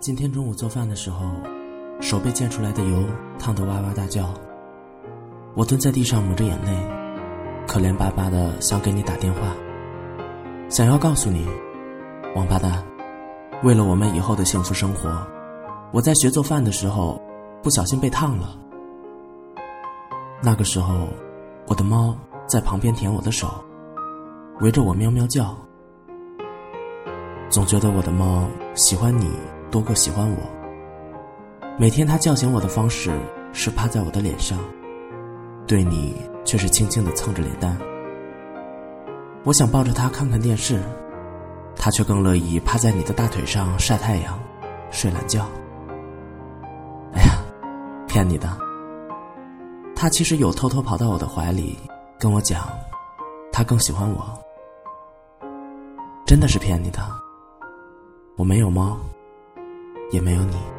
今天中午做饭的时候，手被溅出来的油烫得哇哇大叫。我蹲在地上抹着眼泪，可怜巴巴的想给你打电话，想要告诉你，王八蛋，为了我们以后的幸福生活，我在学做饭的时候不小心被烫了。那个时候，我的猫在旁边舔我的手，围着我喵喵叫。总觉得我的猫喜欢你。多过喜欢我。每天他叫醒我的方式是趴在我的脸上，对你却是轻轻的蹭着脸蛋。我想抱着他看看电视，他却更乐意趴在你的大腿上晒太阳、睡懒觉。哎呀，骗你的！他其实有偷偷跑到我的怀里，跟我讲，他更喜欢我。真的是骗你的，我没有猫。也没有你。